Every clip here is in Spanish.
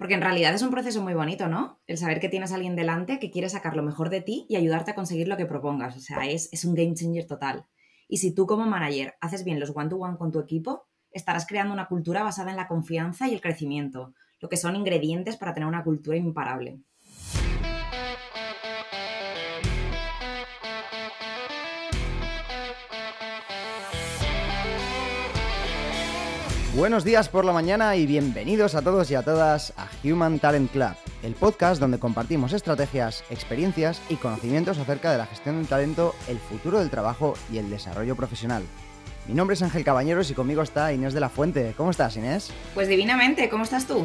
Porque en realidad es un proceso muy bonito, ¿no? El saber que tienes a alguien delante que quiere sacar lo mejor de ti y ayudarte a conseguir lo que propongas. O sea, es, un game changer total. Y si tú como manager haces bien los one-to-one con tu equipo, estarás creando una cultura basada en la confianza y el crecimiento, lo que son ingredientes para tener una cultura imparable. Buenos días por la mañana y bienvenidos a todos y a todas a Human Talent Club, el podcast donde compartimos estrategias, experiencias y conocimientos acerca de la gestión del talento, el futuro del trabajo y el desarrollo profesional. Mi nombre es Ángel Cabañeros y conmigo está Inés de la Fuente. ¿Cómo estás, Inés? Pues divinamente, ¿cómo estás tú?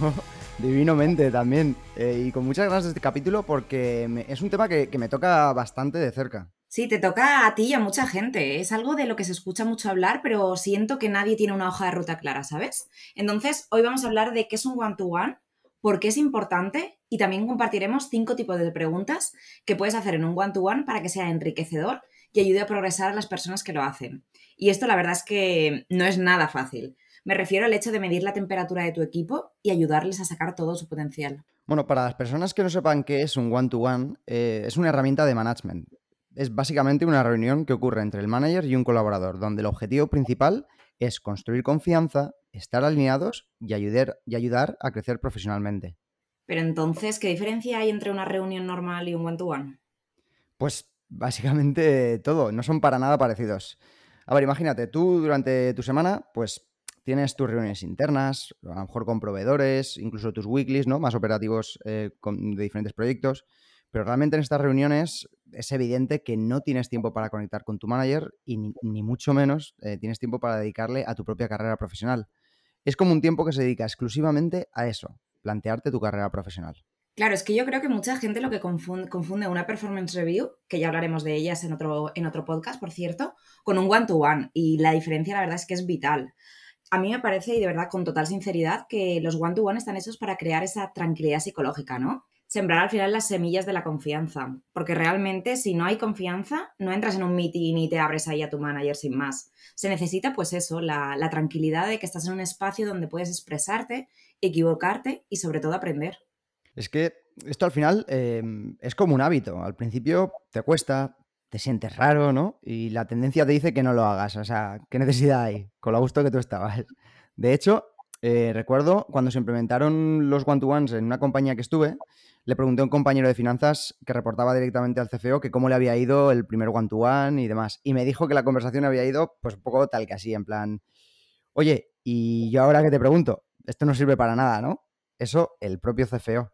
Yo, divinamente también. Eh, y con muchas ganas de este capítulo porque es un tema que me toca bastante de cerca. Sí, te toca a ti y a mucha gente. Es algo de lo que se escucha mucho hablar, pero siento que nadie tiene una hoja de ruta clara, ¿sabes? Entonces, hoy vamos a hablar de qué es un one-to-one, por qué es importante y también compartiremos cinco tipos de preguntas que puedes hacer en un one-to-one para que sea enriquecedor y ayude a progresar a las personas que lo hacen. Y esto la verdad es que no es nada fácil. Me refiero al hecho de medir la temperatura de tu equipo y ayudarles a sacar todo su potencial. Bueno, para las personas que no sepan qué es un one-to-one, eh, es una herramienta de management es básicamente una reunión que ocurre entre el manager y un colaborador, donde el objetivo principal es construir confianza, estar alineados y ayudar, y ayudar a crecer profesionalmente. Pero entonces, ¿qué diferencia hay entre una reunión normal y un one-to-one? Pues básicamente todo, no son para nada parecidos. A ver, imagínate, tú durante tu semana, pues tienes tus reuniones internas, a lo mejor con proveedores, incluso tus weeklies, ¿no? Más operativos eh, de diferentes proyectos. Pero realmente en estas reuniones es evidente que no tienes tiempo para conectar con tu manager y ni, mucho menos eh, tienes tiempo para dedicarle a tu propia carrera profesional. Es como un tiempo que se dedica exclusivamente a eso, plantearte tu carrera profesional. Claro, es que yo creo que mucha gente lo que confunde, una performance review, que ya hablaremos de ellas en otro, en otro podcast, por cierto, con un one-to-one. -one. Y la diferencia, la verdad, es que es vital. A mí me parece, y de verdad, con total sinceridad, que los one-to-one -one están hechos para crear esa tranquilidad psicológica, ¿no? Sembrar al final las semillas de la confianza. Porque realmente si no hay confianza, no entras en un meeting y te abres ahí a tu manager sin más. Se necesita pues eso, la, tranquilidad de que estás en un espacio donde puedes expresarte, equivocarte y sobre todo aprender. Es que esto al final em, es como un hábito. Al principio te cuesta, te sientes raro, ¿no? Y la tendencia te dice que no lo hagas. O sea, ¿qué necesidad hay? Con lo gusto que tú estabas. De hecho, eh, recuerdo cuando se implementaron los one-to-ones en una compañía que estuve, le pregunté a un compañero de finanzas que reportaba directamente al CFO que cómo le había ido el primer one-to-one y demás. Y me dijo que la conversación había ido pues un poco tal que así, en plan, oye, y yo ahora que te pregunto, esto no sirve para nada, ¿no? Eso el propio CFO.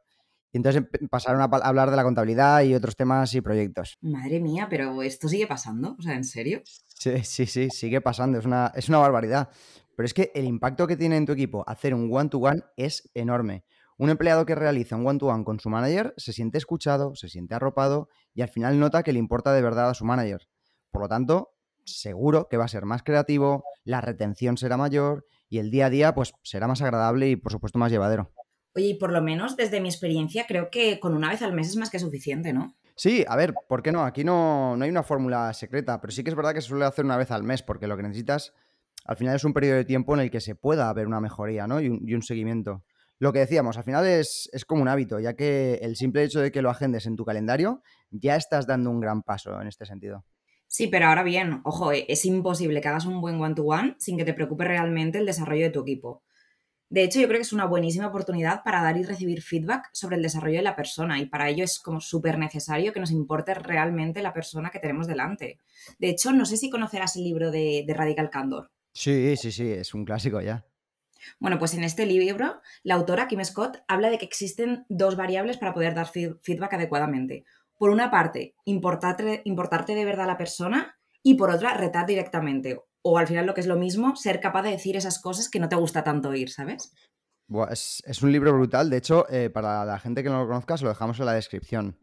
Y entonces pasaron a hablar de la contabilidad y otros temas y proyectos. Madre mía, pero esto sigue pasando, o sea, ¿en serio? Sí, sí, sí, sigue pasando, es una, es una barbaridad. Pero es que el impacto que tiene en tu equipo hacer un one-to-one es enorme. Un empleado que realiza un one-to-one con su manager se siente escuchado, se siente arropado y al final nota que le importa de verdad a su manager. Por lo tanto, seguro que va a ser más creativo, la retención será mayor y el día a día pues será más agradable y por supuesto más llevadero. Oye, y por lo menos desde mi experiencia creo que con una vez al mes es más que suficiente, ¿no? Sí, a ver, ¿por qué no? Aquí no, no hay una fórmula secreta, pero sí que es verdad que se suele hacer una vez al mes porque lo que necesitas al final es un periodo de tiempo en el que se pueda haber una mejoría ¿no? y, un, seguimiento. Lo que decíamos, al final es, como un hábito, ya que el simple hecho de que lo agendes en tu calendario, ya estás dando un gran paso en este sentido. Sí, pero ahora bien, ojo, e, es imposible que hagas un buen one-to-one sin que te preocupe realmente el desarrollo de tu equipo. De hecho, yo creo que es una buenísima oportunidad para dar y recibir feedback sobre el desarrollo de la persona y para ello es como súper necesario que nos importe realmente la persona que tenemos delante. De hecho, no sé si conocerás el libro de, de Radical Candor. Sí, sí, sí, es un clásico ya. Bueno, pues en este libro, la autora Kim Scott habla de que existen dos variables para poder dar feedback adecuadamente. Por una parte, importarte, importarte de verdad a la persona y por otra, retar directamente. O al final lo que es lo mismo, ser capaz de decir esas cosas que no te gusta tanto oír, ¿sabes? es, un libro brutal. De hecho, eh, para la gente que no lo conozca, se lo dejamos en la descripción.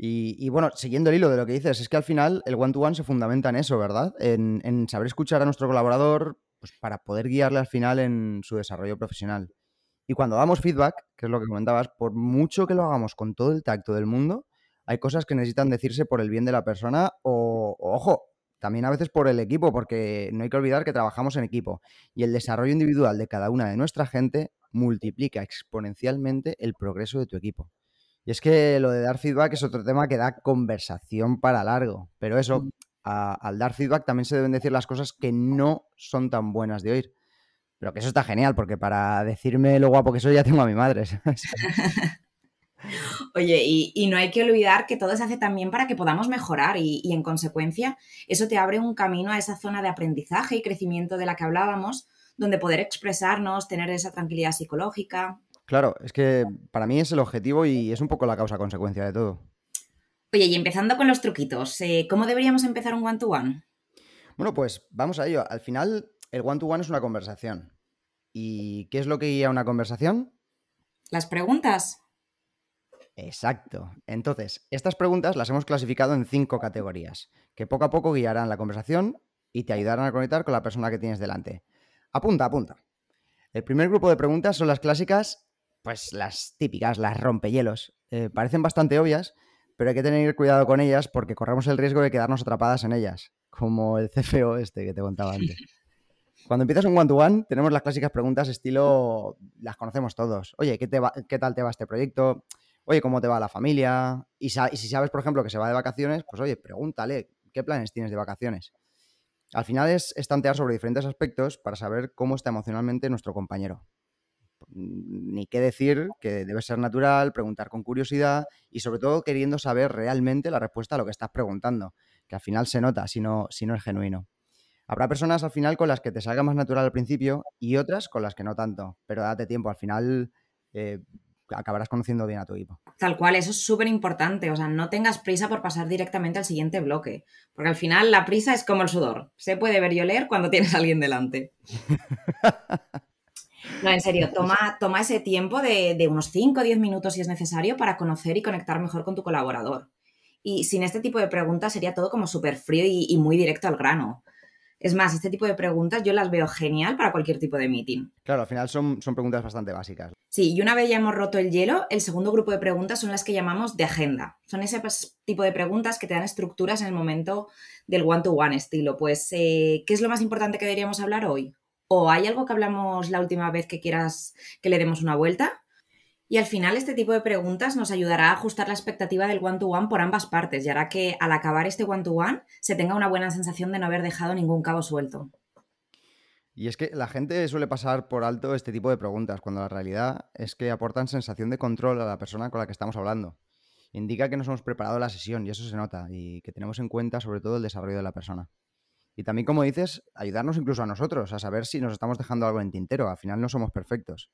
Y, bueno, siguiendo el hilo de lo que dices, es que al final el one-to-one se fundamenta en eso, ¿verdad? En, saber escuchar a nuestro colaborador pues, para poder guiarle al final en su desarrollo profesional. Y cuando damos feedback, que es lo que comentabas, por mucho que lo hagamos con todo el tacto del mundo, hay cosas que necesitan decirse por el bien de la persona o, ojo, también a veces por el equipo, porque no hay que olvidar que trabajamos en equipo y el desarrollo individual de cada una de nuestra gente multiplica exponencialmente el progreso de tu equipo. Y es que lo de dar feedback es otro tema que da conversación para largo, pero eso, Mm. A- al dar feedback también se deben decir las cosas que no son tan buenas de oír. Pero que eso está genial, porque para decirme lo guapo que soy ya tengo a mi madre. ¿sabes? Oye, y, y no hay que olvidar que todo se hace también para que podamos mejorar y, y, en consecuencia eso te abre un camino a esa zona de aprendizaje y crecimiento de la que hablábamos, donde poder expresarnos, tener esa tranquilidad psicológica. Claro, es que para mí es el objetivo y es un poco la causa-consecuencia de todo. Oye, y empezando con los truquitos, eh, ¿cómo deberíamos empezar un one-to-one? -one? Bueno, pues vamos a ello. Al final, el one-to-one -one es una conversación. ¿Y qué es lo que guía una conversación? Las preguntas. Exacto. Entonces, estas preguntas las hemos clasificado en cinco categorías, que poco a poco guiarán la conversación y te ayudarán a conectar con la persona que tienes delante. Apunta, apunta. El primer grupo de preguntas son las clásicas, pues las típicas, las rompehielos. Eh, parecen bastante obvias, pero hay que tener cuidado con ellas porque corremos el riesgo de quedarnos atrapadas en ellas, como el CFO este que te contaba antes. Cuando empiezas un one-to-one, -one, tenemos las clásicas preguntas estilo, las conocemos todos. Oye, ¿qué, te va, ¿qué tal te va este proyecto? Oye, ¿cómo te va la familia? Y, y, si sabes, por ejemplo, que se va de vacaciones, pues oye, pregúntale, ¿qué planes tienes de vacaciones? Al final es estantear sobre diferentes aspectos para saber cómo está emocionalmente nuestro compañero. Ni qué decir que debe ser natural, preguntar con curiosidad y sobre todo queriendo saber realmente la respuesta a lo que estás preguntando, que al final se nota si no, si no es genuino. Habrá personas al final con las que te salga más natural al principio y otras con las que no tanto, pero date tiempo, al final eh, acabarás conociendo bien a tu equipo. Tal cual, eso es súper importante. O sea, no tengas prisa por pasar directamente al siguiente bloque. Porque al final la prisa es como el sudor. Se puede ver y oler cuando tienes a alguien delante. No, en serio, toma, toma ese tiempo de, de unos 5 o 10 minutos si es necesario para conocer y conectar mejor con tu colaborador. Y sin este tipo de preguntas sería todo como súper frío y, y muy directo al grano. Es más, este tipo de preguntas yo las veo genial para cualquier tipo de meeting. Claro, al final son, son preguntas bastante básicas. Sí, y una vez ya hemos roto el hielo, el segundo grupo de preguntas son las que llamamos de agenda. Son ese tipo de preguntas que te dan estructuras en el momento del one-to-one -one estilo. Pues, eh, ¿qué es lo más importante que deberíamos hablar hoy? ¿O hay algo que hablamos la última vez que quieras que le demos una vuelta? Y al final este tipo de preguntas nos ayudará a ajustar la expectativa del one-to-one -one por ambas partes y hará que al acabar este one-to-one -one, se tenga una buena sensación de no haber dejado ningún cabo suelto. Y es que la gente suele pasar por alto este tipo de preguntas, cuando la realidad es que aportan sensación de control a la persona con la que estamos hablando. Indica que nos hemos preparado la sesión y eso se nota, y que tenemos en cuenta sobre todo el desarrollo de la persona. Y también, como dices, ayudarnos incluso a nosotros, a saber si nos estamos dejando algo en tintero. Al final no somos perfectos.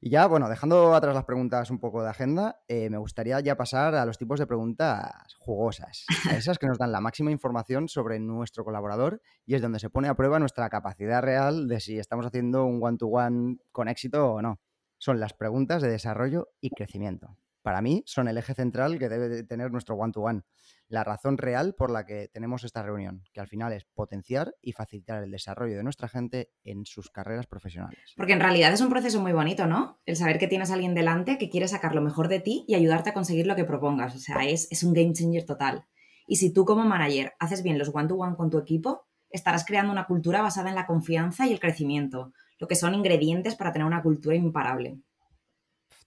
Y ya, bueno, dejando atrás las preguntas un poco de agenda, eh, me gustaría ya pasar a los tipos de preguntas jugosas, a esas que nos dan la máxima información sobre nuestro colaborador y es donde se pone a prueba nuestra capacidad real de si estamos haciendo un one-to-one -one con éxito o no. Son las preguntas de desarrollo y crecimiento. Para mí son el eje central que debe tener nuestro one-to-one, -one, la razón real por la que tenemos esta reunión, que al final es potenciar y facilitar el desarrollo de nuestra gente en sus carreras profesionales. Porque en realidad es un proceso muy bonito, ¿no? El saber que tienes a alguien delante que quiere sacar lo mejor de ti y ayudarte a conseguir lo que propongas. O sea, es, un game changer total. Y si tú como manager haces bien los one-to-one -one con tu equipo, estarás creando una cultura basada en la confianza y el crecimiento, lo que son ingredientes para tener una cultura imparable.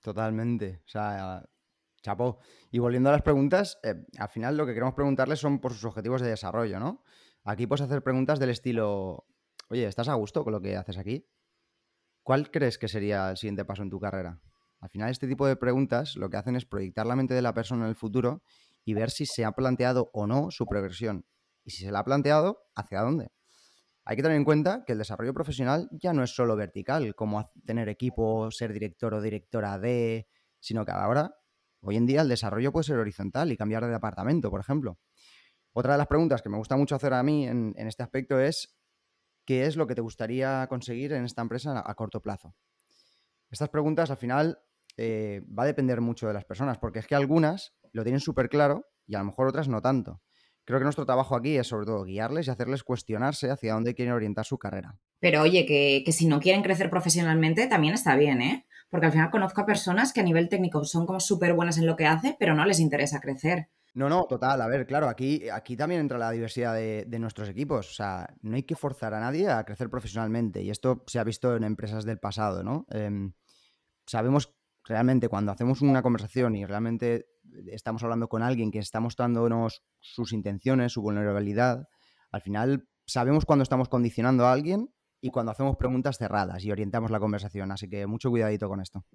Totalmente. O sea, chapó. Y volviendo a las preguntas, eh, al final lo que queremos preguntarles son por sus objetivos de desarrollo, ¿no? Aquí puedes hacer preguntas del estilo, oye, ¿estás a gusto con lo que haces aquí? ¿Cuál crees que sería el siguiente paso en tu carrera? Al final este tipo de preguntas lo que hacen es proyectar la mente de la persona en el futuro y ver si se ha planteado o no su progresión. Y si se la ha planteado, ¿hacia dónde? Hay que tener en cuenta que el desarrollo profesional ya no es solo vertical, como tener equipo, ser director o directora de, sino que ahora, hoy en día, el desarrollo puede ser horizontal y cambiar de departamento, por ejemplo. Otra de las preguntas que me gusta mucho hacer a mí en, este aspecto es, ¿qué es lo que te gustaría conseguir en esta empresa a, a corto plazo? Estas preguntas, al final, eh, va a depender mucho de las personas, porque es que algunas lo tienen súper claro y a lo mejor otras no tanto. Creo que nuestro trabajo aquí es sobre todo guiarles y hacerles cuestionarse hacia dónde quieren orientar su carrera. Pero oye, que, que, si no quieren crecer profesionalmente también está bien, ¿eh? Porque al final conozco a personas que a nivel técnico son como súper buenas en lo que hace, pero no les interesa crecer. No, no, total. A ver, claro, aquí, aquí también entra la diversidad de, nuestros equipos. O sea, no hay que forzar a nadie a crecer profesionalmente. Y esto se ha visto en empresas del pasado, ¿no? Em, sabemos realmente cuando hacemos una conversación y realmente estamos hablando con alguien que está mostrándonos sus intenciones, su vulnerabilidad, al final sabemos cuando estamos condicionando a alguien y cuando hacemos preguntas cerradas y orientamos la conversación. Así que mucho cuidadito con esto.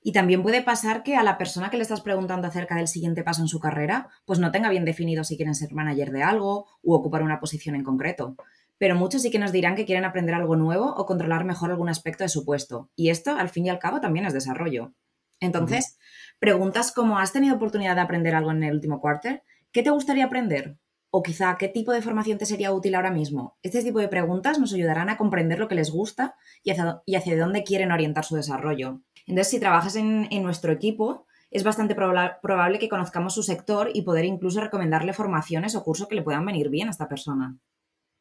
Y también puede pasar que a la persona que le estás preguntando acerca del siguiente paso en su carrera, pues no tenga bien definido si quieren ser manager de algo u ocupar una posición en concreto. Pero muchos sí que nos dirán que quieren aprender algo nuevo o controlar mejor algún aspecto de su puesto. Y esto, al fin y al cabo, también es desarrollo. Entonces, preguntas como ¿has tenido oportunidad de aprender algo en el último quarter? ¿Qué te gustaría aprender? O quizá, ¿qué tipo de formación te sería útil ahora mismo? Este tipo de preguntas nos ayudarán a comprender lo que les gusta y hacia dónde quieren orientar su desarrollo. Entonces, si trabajas en, nuestro equipo, es bastante probable que conozcamos su sector y poder incluso recomendarle formaciones o cursos que le puedan venir bien a esta persona.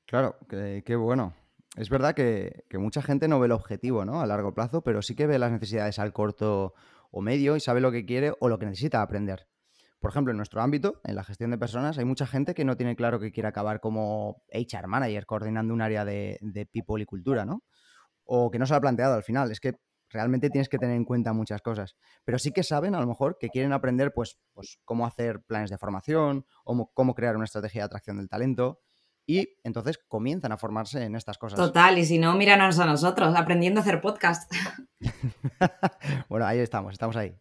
Claro, qué bueno. Es verdad que, mucha gente no ve el objetivo ¿no? a largo plazo, pero sí que ve las necesidades al corto o medio y sabe lo que quiere o lo que necesita aprender. Por ejemplo, en nuestro ámbito, en la gestión de personas, hay mucha gente que no tiene claro que quiere acabar como HR manager, coordinando un área de, people y cultura, ¿no? O que no se lo ha planteado al final. Es que realmente tienes que tener en cuenta muchas cosas. Pero sí que saben, a lo mejor, que quieren aprender, pues, pues cómo hacer planes de formación, cómo crear una estrategia de atracción del talento. Y entonces comienzan a formarse en estas cosas. Total, y si no, míranos a nosotros, aprendiendo a hacer podcast. bueno, ahí estamos, estamos ahí.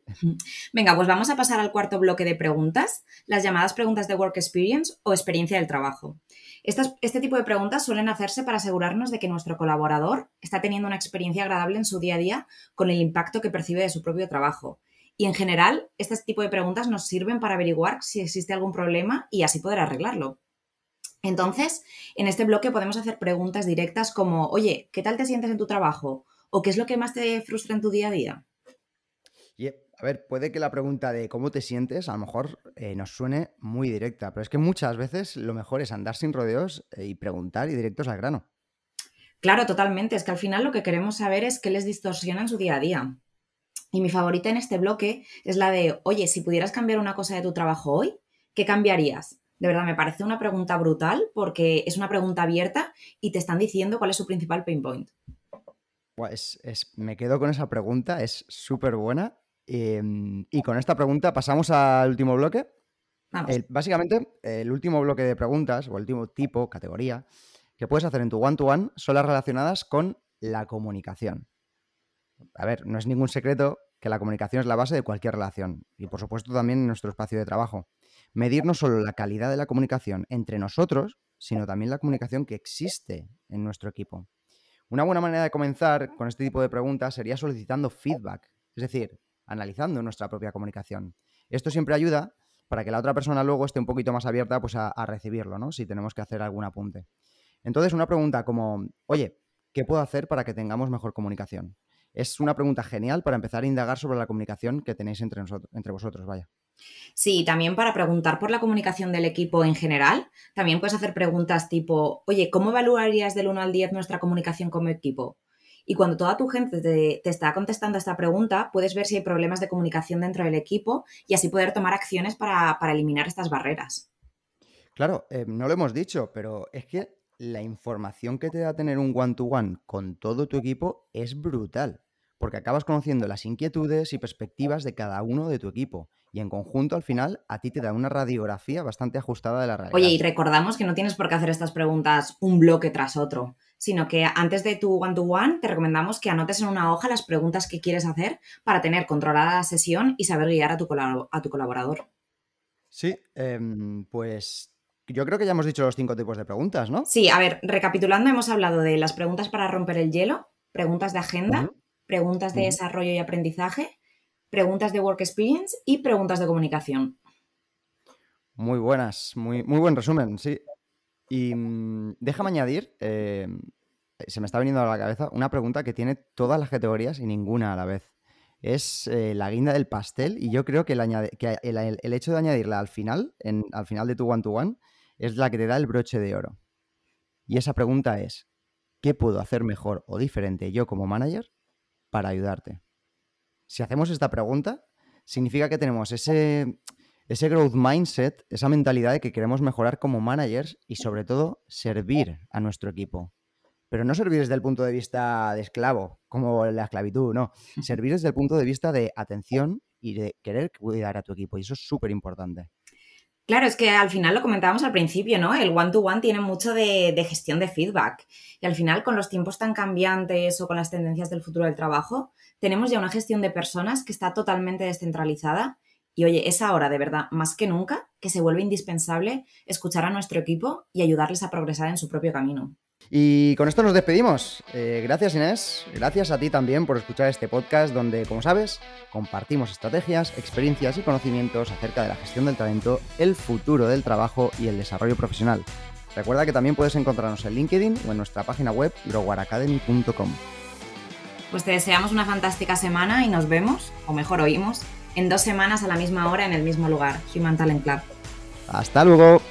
Venga, pues vamos a pasar al cuarto bloque de preguntas, las llamadas preguntas de Work Experience o experiencia del trabajo este tipo de preguntas suelen hacerse para asegurarnos de que nuestro colaborador está teniendo una experiencia agradable en su día a día con el impacto que percibe de su propio trabajo. Y en general, este tipo de preguntas nos sirven para averiguar si existe algún problema y así poder arreglarlo. Entonces, en este bloque podemos hacer preguntas directas como, oye, ¿qué tal te sientes en tu trabajo? ¿O qué es lo que más te frustra en tu día a día? A ver, puede que la pregunta de cómo te sientes a lo mejor eh, nos suene muy directa, pero es que muchas veces lo mejor es andar sin rodeos eh, y preguntar y directos al grano. Claro, totalmente. Es que al final lo que queremos saber es qué les distorsiona en su día a día. Y mi favorita en este bloque es la de, oye, si pudieras cambiar una cosa de tu trabajo hoy, ¿qué cambiarías? De verdad, me parece una pregunta brutal porque es una pregunta abierta y te están diciendo cuál es su principal pain point. Me quedo con esa pregunta, es súper buena Em, y con esta pregunta pasamos al último bloque. básicamente, el último bloque de preguntas, o el último tipo, categoría, que puedes hacer en tu one-to-one son las relacionadas con la comunicación. A ver, no es ningún secreto que la comunicación es la base de cualquier relación y por supuesto también en nuestro espacio de trabajo. Medir no solo la calidad de la comunicación entre nosotros, sino también la comunicación que existe en nuestro equipo. Una buena manera de comenzar con este tipo de preguntas sería solicitando feedback, es decir, analizando nuestra propia comunicación. Esto siempre ayuda para que la otra persona luego esté un poquito más abierta pues, a, recibirlo, ¿no? Si tenemos que hacer algún apunte. Entonces, una pregunta como, oye, ¿qué puedo hacer para que tengamos mejor comunicación? Es una pregunta genial para empezar a indagar sobre la comunicación que tenéis entre, nosotros, entre vosotros, vaya. Sí, también para preguntar por la comunicación del equipo en general, también puedes hacer preguntas tipo, oye, ¿cómo evaluarías del 1 al 10 nuestra comunicación como equipo? Y cuando toda tu gente te, está contestando esta pregunta, puedes ver si hay problemas de comunicación dentro del equipo y así poder tomar acciones para, eliminar estas barreras. Claro, eh, no lo hemos dicho, pero es que la información que te da tener un one-to-one con todo tu equipo es brutal, porque acabas conociendo las inquietudes y perspectivas de cada uno de tu equipo. Y en conjunto, al final, a ti te da una radiografía bastante ajustada de la realidad. Oye, y recordamos que no tienes por qué hacer estas preguntas un bloque tras otro sino que antes de tu one-to-one te recomendamos que anotes en una hoja las preguntas que quieres hacer para tener controlada la sesión y saber guiar a tu, a tu colaborador. Sí, em, pues yo creo que ya hemos dicho los cinco tipos de preguntas, ¿no? Sí, a ver, recapitulando, hemos hablado de las preguntas para romper el hielo, preguntas de agenda, preguntas de desarrollo y aprendizaje, preguntas de work experience y preguntas de comunicación. Muy buenas, muy, muy buen resumen, sí. Y mm, déjame añadir, eh, se me está viniendo a la cabeza una pregunta que tiene todas las categorías y ninguna a la vez. Es eh, la guinda del pastel y yo creo que, el, hecho de añadirla al final, al final de tu one-to-one, es la que te da el broche de oro. Y esa pregunta es, ¿qué puedo hacer mejor o diferente yo como manager para ayudarte? Si hacemos esta pregunta, significa que tenemos ese, ese growth mindset, esa mentalidad de que queremos mejorar como managers y sobre todo servir a nuestro equipo. Pero no servir desde el punto de vista de esclavo, como la esclavitud, no. Servir desde el punto de vista de atención y de querer cuidar a tu equipo. Y eso es súper importante. Claro, es que al final lo comentábamos al principio, ¿no? El one-to-one tiene mucho de, de, gestión de feedback. Y al final, con los tiempos tan cambiantes o con las tendencias del futuro del trabajo, tenemos ya una gestión de personas que está totalmente descentralizada. Y oye, es ahora, de verdad, más que nunca, que se vuelve indispensable escuchar a nuestro equipo y ayudarles a progresar en su propio camino. Y con esto nos despedimos. Eh, gracias Inés, gracias a ti también por escuchar este podcast donde, como sabes, compartimos estrategias, experiencias y conocimientos acerca de la gestión del talento, el futuro del trabajo y el desarrollo profesional. Recuerda que también puedes encontrarnos en LinkedIn o en nuestra página web growaracademy.com. Pues te deseamos una fantástica semana y nos vemos, o mejor oímos, en dos semanas a la misma hora en el mismo lugar, Human Talent Club. Hasta luego.